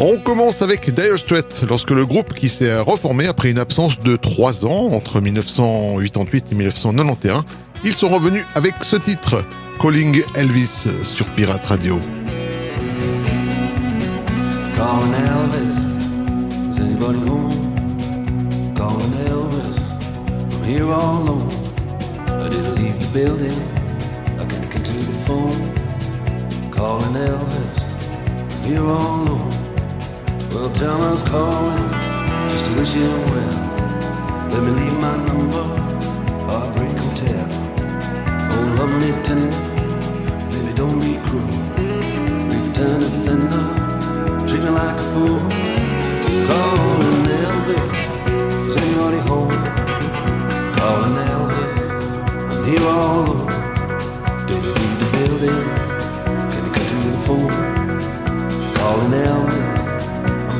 On commence avec Dire Straits, lorsque le groupe qui s'est reformé après une absence de 3 ans entre 1988 et 1991, ils sont revenus avec ce titre, Calling Elvis sur Pirate Radio. Calling Elvis, is anybody home? Calling Elvis, here. I didn't leave the building, I get to the phone. Calling Elvis, here. Well, tell was calling, just to wish him well. Let me leave my number, Heartbreak Hotel. Oh, love me tender, baby, don't be cruel. Return to sender, treat me like a fool. Calling Elvis, is anybody home? Calling Elvis, I'm here all alone. Did you leave the building? Can you come to the phone? Calling Elvis,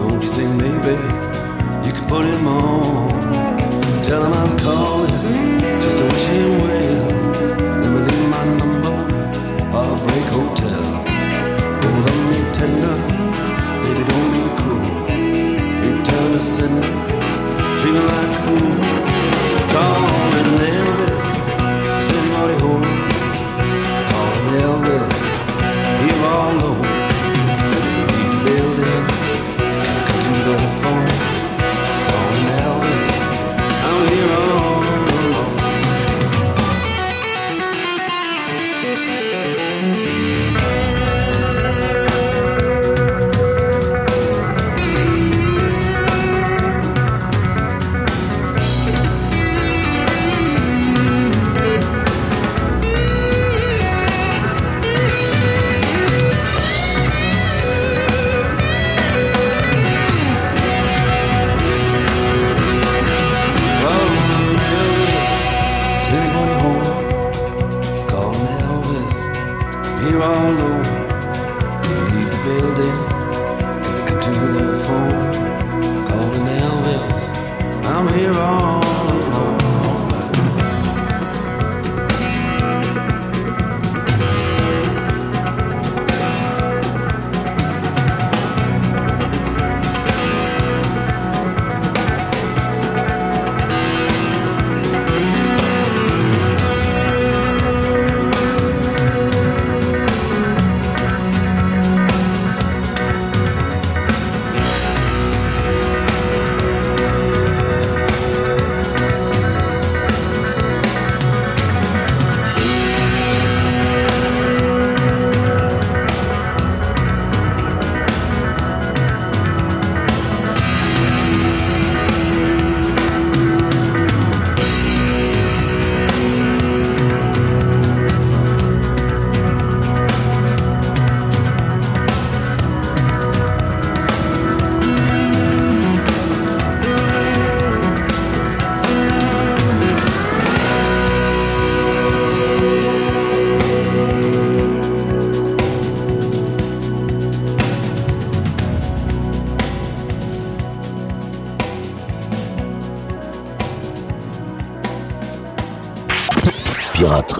Don't you think maybe you could put him on? Tell him I was calling just to wish him well. Me leave my number, Heartbreak Hotel. Oh, love me tender, baby, don't be cruel. Return to sender. Treat me like a fool.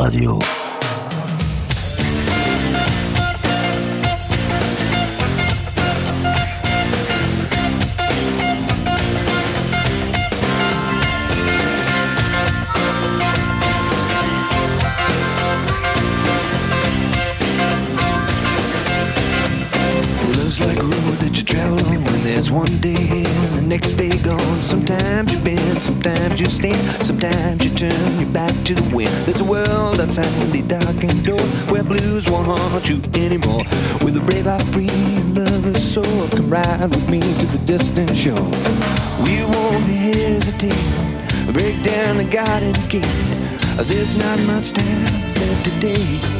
Radio. ride with me to the distant shore. We won't hesitate, break down the garden gate. There's not much time left today.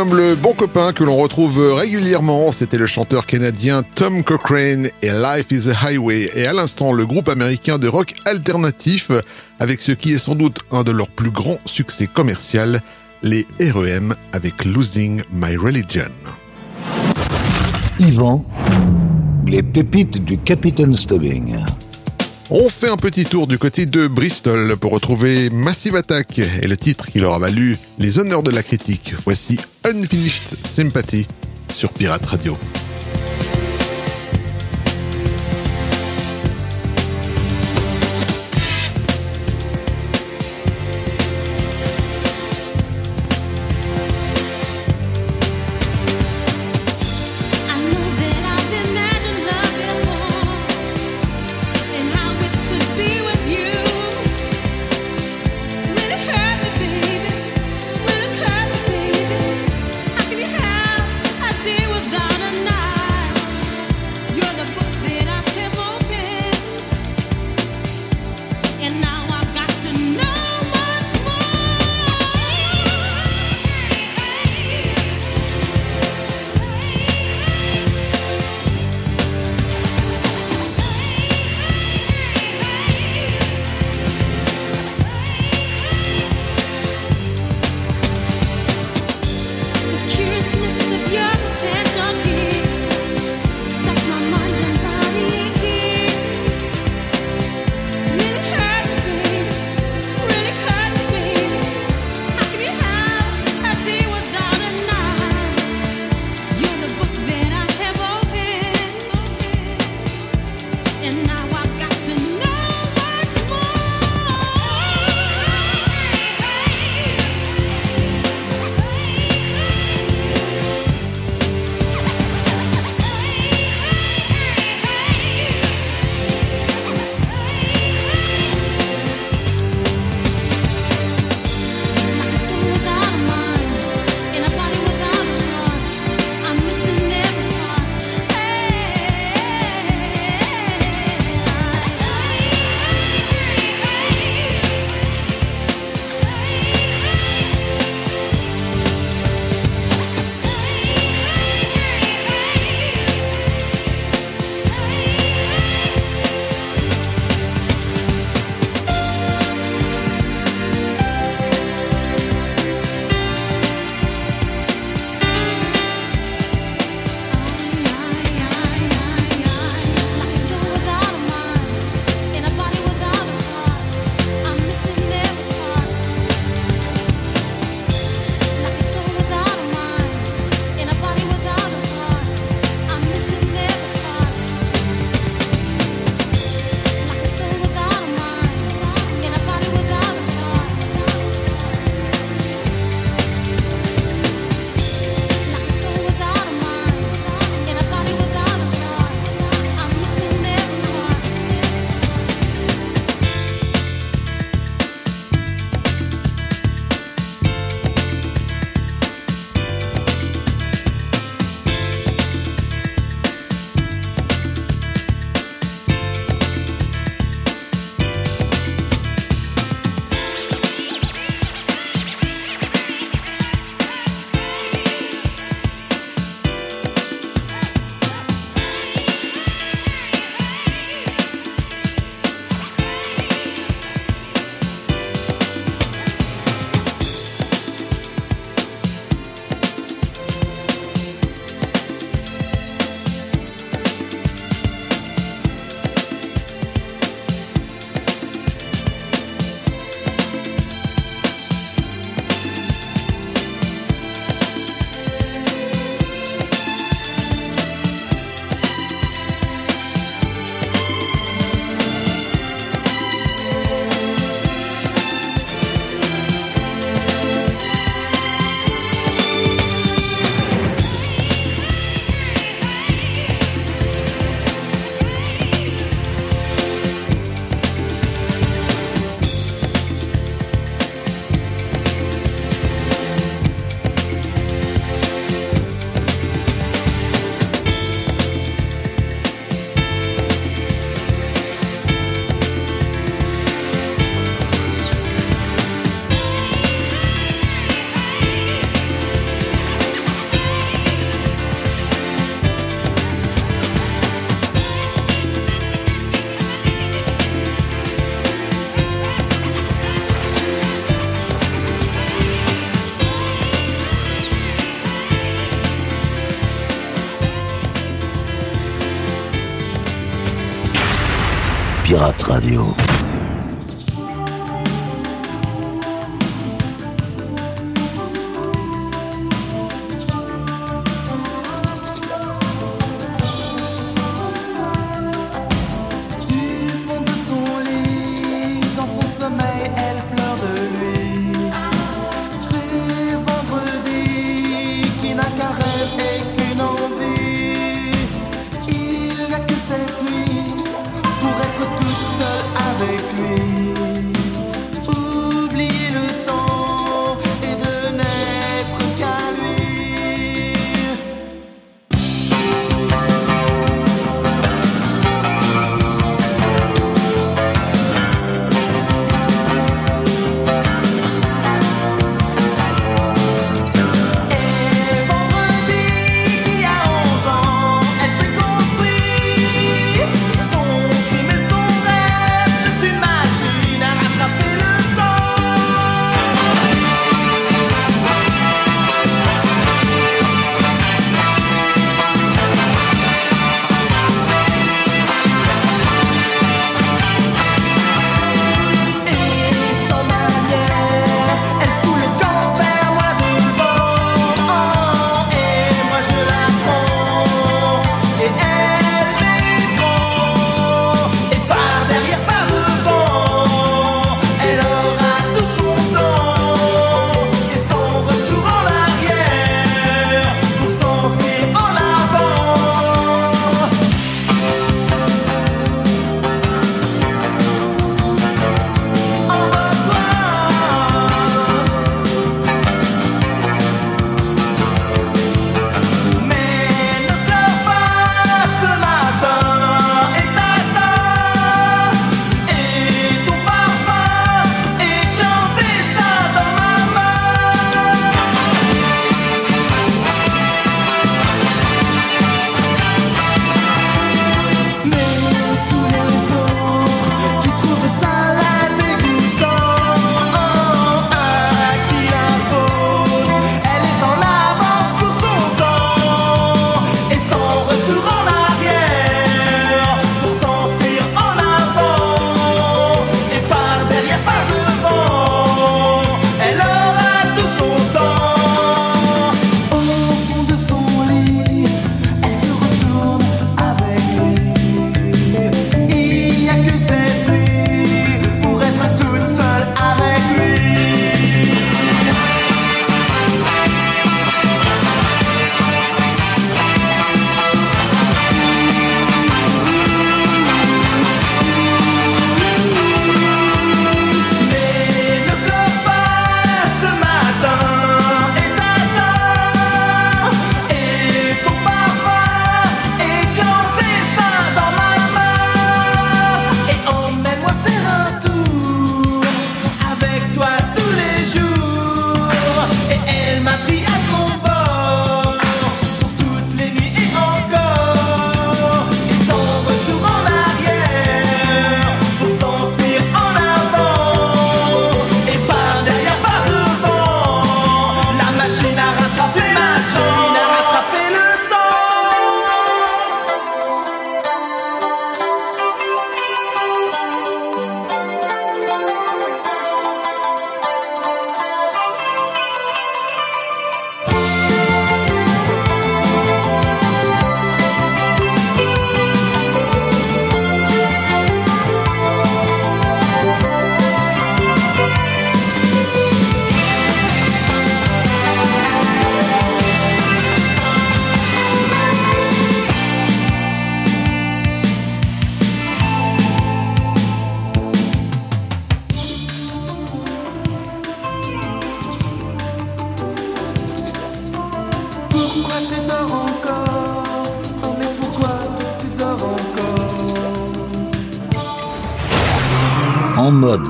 comme le bon copain que l'on retrouve régulièrement. C'était le chanteur canadien Tom Cochrane et Life is a Highway. Et à l'instant, le groupe américain de rock alternatif avec ce qui est sans doute un de leurs plus grands succès commercial, les REM avec Losing My Religion. Yvan, les pépites du Capitaine Stubbing. On fait un petit tour du côté de Bristol pour retrouver Massive Attack et le titre qui leur a valu les honneurs de la critique. Voici Unfinished Sympathy sur Pirate Radio.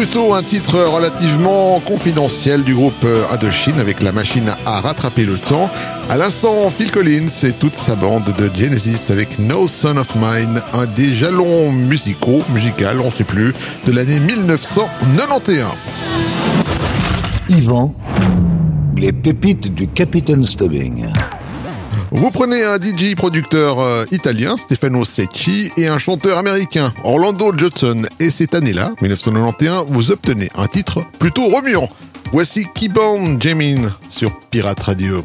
plutôt un titre relativement confidentiel du groupe euh, Indochine avec la machine à rattraper le temps. À l'instant, Phil Collins et toute sa bande de Genesis avec No Son of Mine, un des jalons musicaux, musical, on ne sait plus, de l'année 1991. Yvan, les pépites du Capitaine Stubbing. Vous prenez un DJ producteur euh, italien, Stefano Secchi, et un chanteur américain, Orlando Judson, et cette année-là, 1991, vous obtenez un titre plutôt remuant. Voici Keybound Jamin sur Pirate Radio.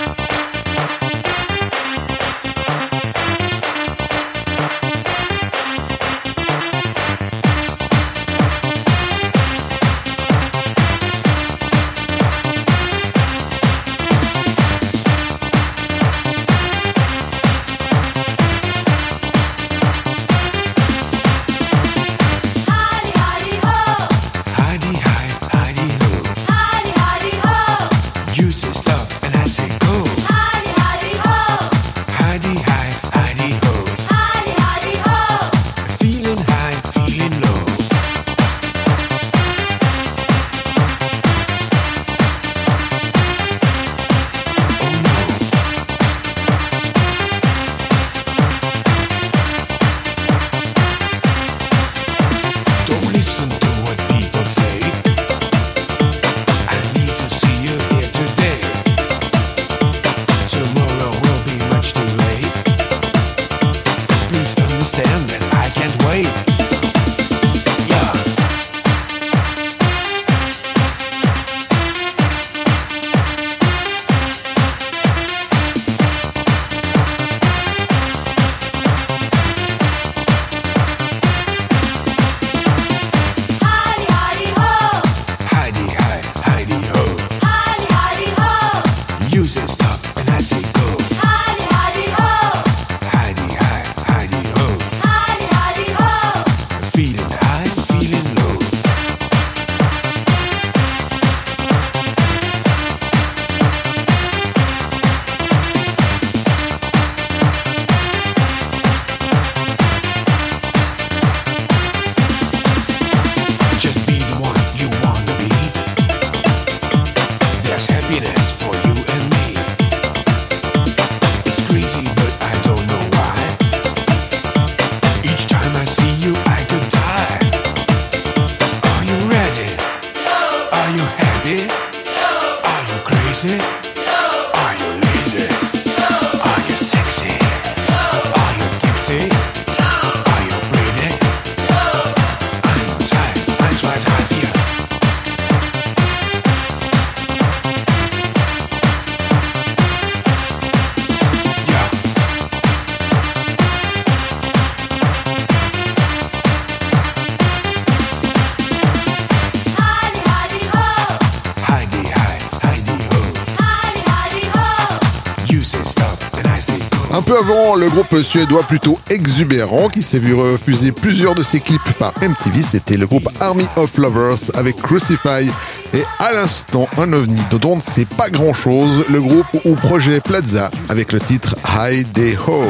Avant, le groupe suédois plutôt exubérant qui s'est vu refuser plusieurs de ses clips par MTV, c'était le groupe Army of Lovers avec Crucify. Et à l'instant, un ovni dont on ne sait pas grand chose, le groupe ou projet Plaza avec le titre High Day Ho.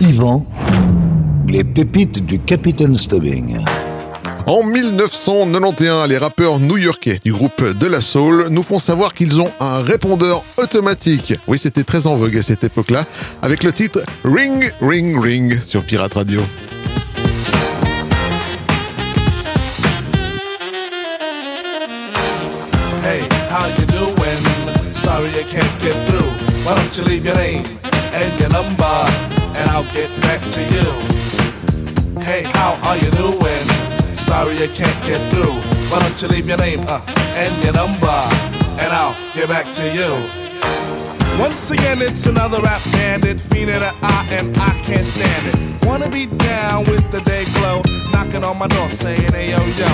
Yvan, les pépites du Capitaine Stubbing. En 1991, les rappeurs new-yorkais du groupe De La Soul nous font savoir qu'ils ont un répondeur automatique. Oui, c'était très en vogue à cette époque-là, avec le titre Ring, Ring, Ring sur Pirate Radio. Hey, how you doing? Sorry can't get through. Why don't you leave your name and your number, and I'll get back to you. Hey, how are you doing? Sorry I can't get through. Why don't you leave your name uh, and your number, and I'll get back to you. Once again, it's another rap bandit, fiending an eye, and I can't stand it. Wanna be down with the day glow, knocking on my door saying, hey yo yo.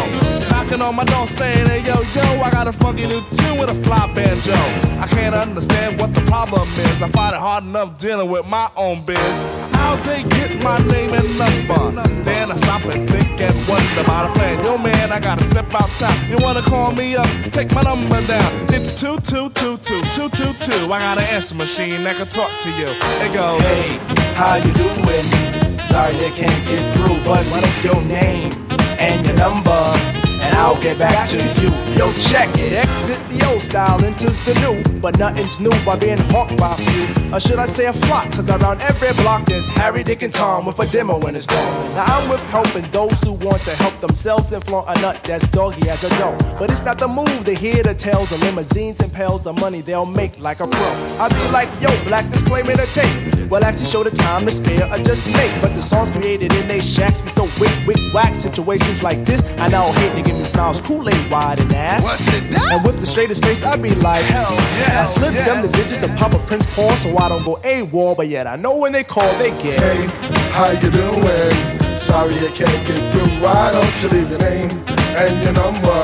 Knocking on my door saying, hey yo yo, I got a funky new tune with a fly banjo. I can't understand what the problem is. I find it hard enough dealing with my own biz. How they get my name and number? Then I stop and think and wonder about a plan. Yo man, I gotta step outside. You wanna call me up? Take my number down. It's two two two two two two two. I got an answer machine that can talk to you. It goes. Hey, how you doing? Sorry I can't get through, but what is your name and your number? And I'll get back to you. Yo, check it. Exit the old style, enters the new. But nothing's new by being hawked by a few. Or should I say a flock? Cause around every block there's Harry, Dick, and Tom with a demo in his palm. Now I'm with helping those who want to help themselves and flaunt a nut that's doggy as a dough. But it's not the move to hear the tales of limousines and pails of money they'll make like a pro. I be like, yo, black disclaimer to tape. Well, actually show the time to spare or just make. But the songs created in they shacks be so wick, wick, whack. Situations like this, I now hate to give me smiles, Kool-Aid wide and ass. What's it that? And with the straightest face, I'd be like, hell yeah, I slip yeah. them the digits of Papa Prince Paul so I don't go AWOL, but yet I know when they call, they get. Hey, how you doing? Sorry I can't get through. Why don't you leave your name and your number,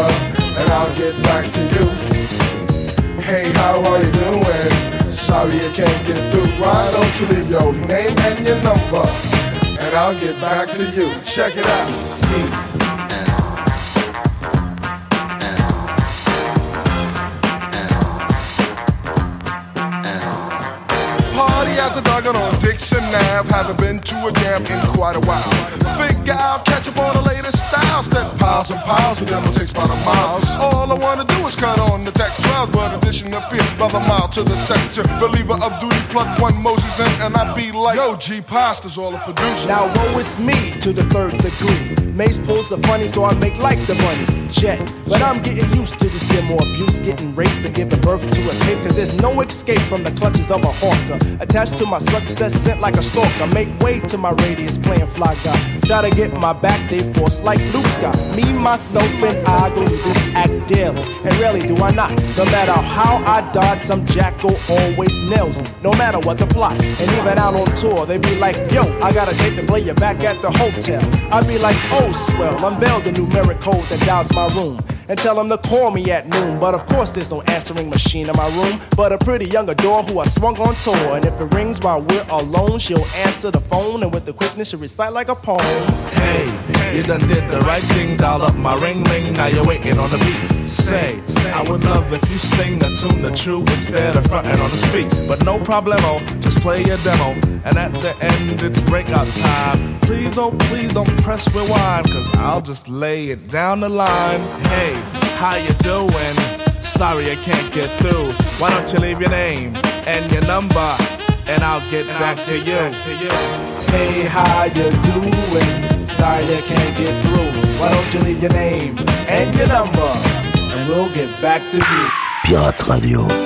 and I'll get back to you. Hey, how are you doing? Sorry I can't get through. Why don't you leave your name and your number, and I'll get back to you. Check it out. After dark on Dixon Ave. Haven't been to a jam in quite a while. Figure out, catch up on the latest style. Step piles and piles, the demo takes about a mile. All I wanna do is cut on the tech 12, but addition appear by the mile to the sector. Believer of duty, plug one Moses in, and I be like, Yo, G Pasta's all a producer. Now woe is me to the third degree. Mace pulls the funny, so I make like the money. Jet. But I'm getting used to this demo abuse, getting raped and giving birth to a tape. Cause there's no escape from the clutches of a hawker. Attached to my success, sent like a stalker. Make way to my radius, playing fly guy. Try to get my back, they force like Luke Scott. Me, myself, and I go act daily. And rarely do I not. No matter how I dodge, some jackal always nails. No matter what the plot. And even out on tour, they be like, yo, I got a date to play you back at the hotel. I be like, oh, swell, unveil the numeric code that dials my room. And tell them to call me at noon. But of course, there's no answering machine in my room. But a pretty young adore who I swung on tour. And if it rings while we're alone, she'll answer the phone. And with the quickness, she'll recite like a poem. Hey, you done did the right thing, dial up my ring ring, now you're waiting on the beat. Say, I would love if you sing the tune the true instead of fronting on the speak. But no problemo, just play your demo. And at the end, it's breakout time. Please, oh, please don't press rewind, cause I'll just lay it down the line. Hey, how you doing? Sorry I can't get through. Why don't you leave your name and your number, and I'll get back to you. Hey, how you doing? Sorry I can't get through. Why don't you leave your name and your number? And we'll get back to you. Pirate Radio.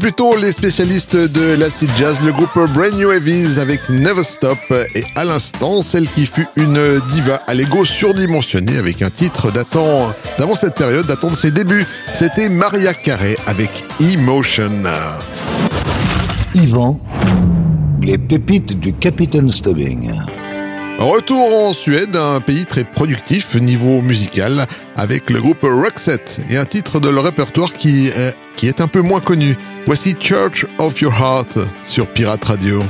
Plus tôt, les spécialistes de l'acid jazz, le groupe Brand New Heavies avec Never Stop et à l'instant, celle qui fut une diva à l'ego surdimensionné avec un titre datant d'avant cette période, datant de ses débuts. C'était Maria Carey avec Emotion. Yvan, les pépites du Capitaine Stubbing. Retour en Suède, un pays très productif niveau musical, avec le groupe Roxette et un titre de leur répertoire qui, euh, qui est un peu moins connu. Voici Church of Your Heart sur Pirate Radio.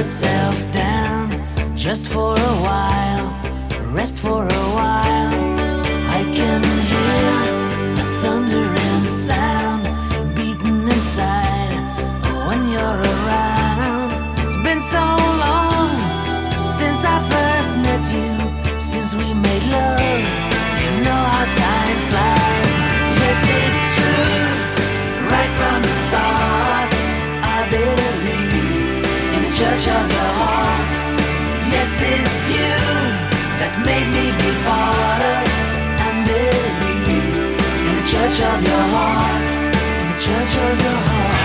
yourself down just for a while, rest for a while. church of the heart. Yes, it's you that made me be part of and believe in the church of your heart, in the church of your heart.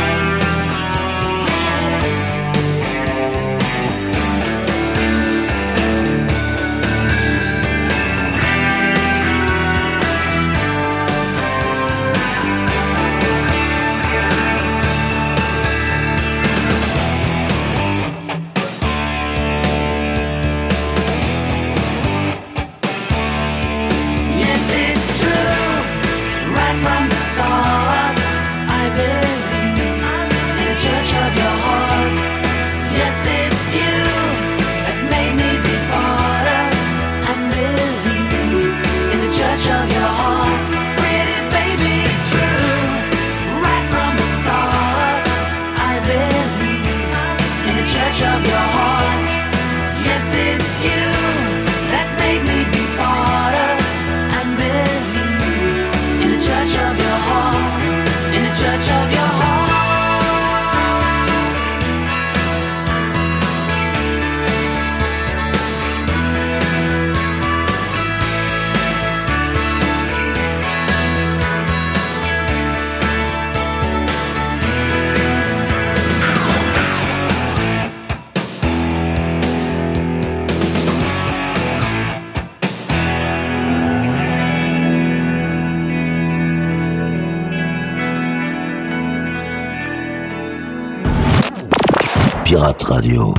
Pirate Radio.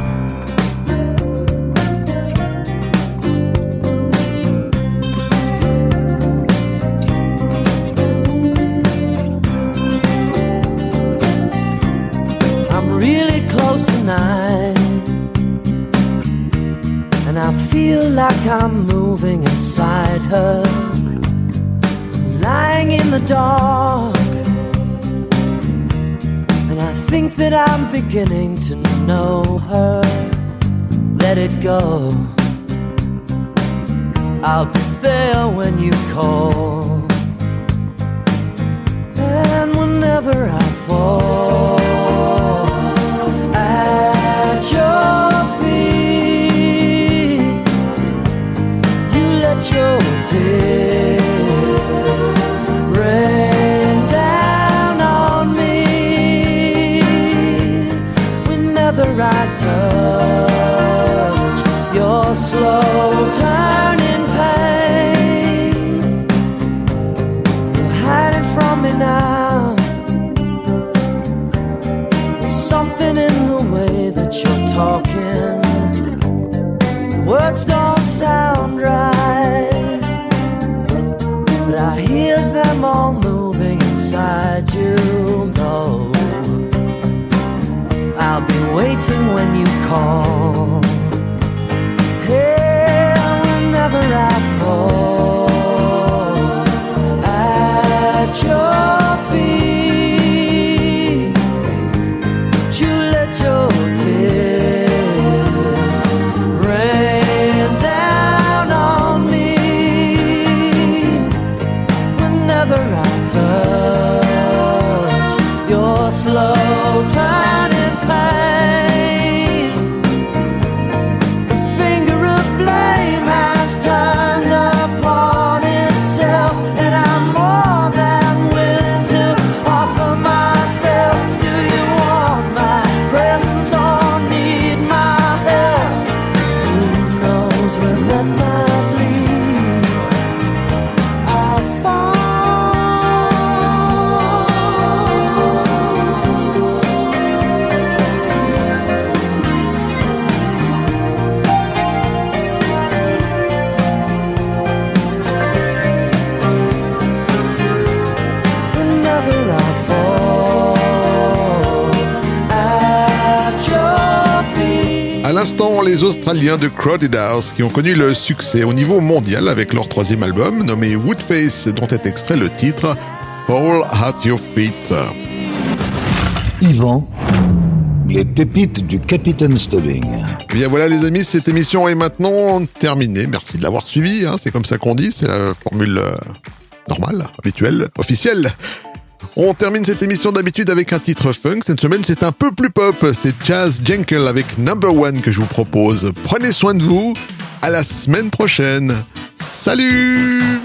like I'm moving inside her, lying in the dark. And I think that I'm beginning go. Australiens de Crowded House qui ont connu le succès au niveau mondial avec leur troisième album nommé Woodface dont est extrait le titre Fall at Your Feet. Yvan, les pépites du Capitaine Stubbing. Bien voilà les amis, cette émission est maintenant terminée. Merci de l'avoir suivi, hein, c'est comme ça qu'on dit, c'est la formule euh, normale, habituelle, officielle. On termine cette émission d'habitude avec un titre funk. Cette semaine, c'est un peu plus pop. C'est Jazz Jenkel avec Number One que je vous propose. Prenez soin de vous. À la semaine prochaine. Salut